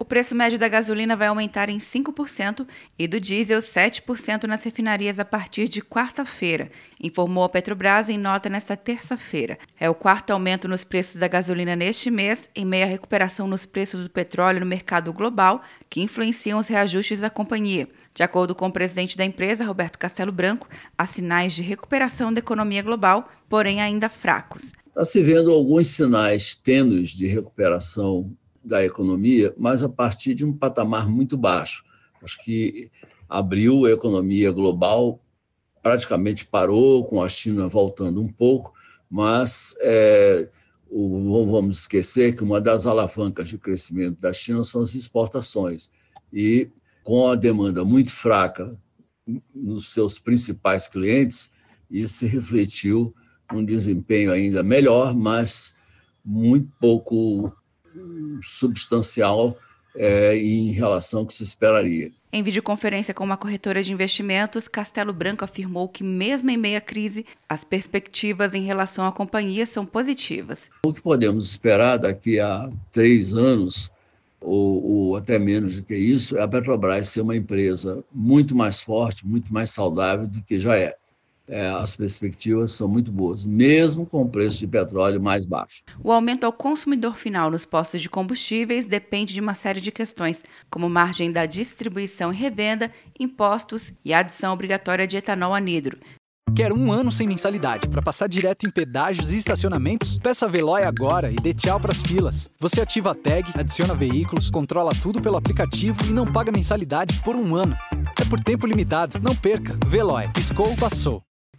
O preço médio da gasolina vai aumentar em 5% e do diesel 7% nas refinarias a partir de quarta-feira, informou a Petrobras em nota nesta terça-feira. É o quarto aumento nos preços da gasolina neste mês, em meio à recuperação nos preços do petróleo no mercado global, que influenciam os reajustes da companhia. De acordo com o presidente da empresa, Roberto Castelo Branco, há sinais de recuperação da economia global, porém ainda fracos. Está se vendo alguns sinais tênues de recuperação da economia, mas a partir de um patamar muito baixo. Acho que abriu a economia global, praticamente parou, com a China voltando um pouco, mas é, o, vamos esquecer que uma das alavancas de crescimento da China são as exportações. E com a demanda muito fraca nos seus principais clientes, isso se refletiu num desempenho ainda melhor, mas muito pouco substancial é, em relação ao que se esperaria. Em videoconferência com uma corretora de investimentos, Castelo Branco afirmou que, mesmo em meia crise, as perspectivas em relação à companhia são positivas. O que podemos esperar daqui a três anos, ou, ou até menos do que isso, é a Petrobras ser uma empresa muito mais forte, muito mais saudável do que já é é, as perspectivas são muito boas, mesmo com o preço de petróleo mais baixo. O aumento ao consumidor final nos postos de combustíveis depende de uma série de questões, como margem da distribuição e revenda, impostos e a adição obrigatória de etanol anidro. Quer um ano sem mensalidade para passar direto em pedágios e estacionamentos? Peça a Veloy agora e dê tchau para as filas. Você ativa a tag, adiciona veículos, controla tudo pelo aplicativo e não paga mensalidade por um ano. É por tempo limitado. Não perca. Veloy. Piscou, passou.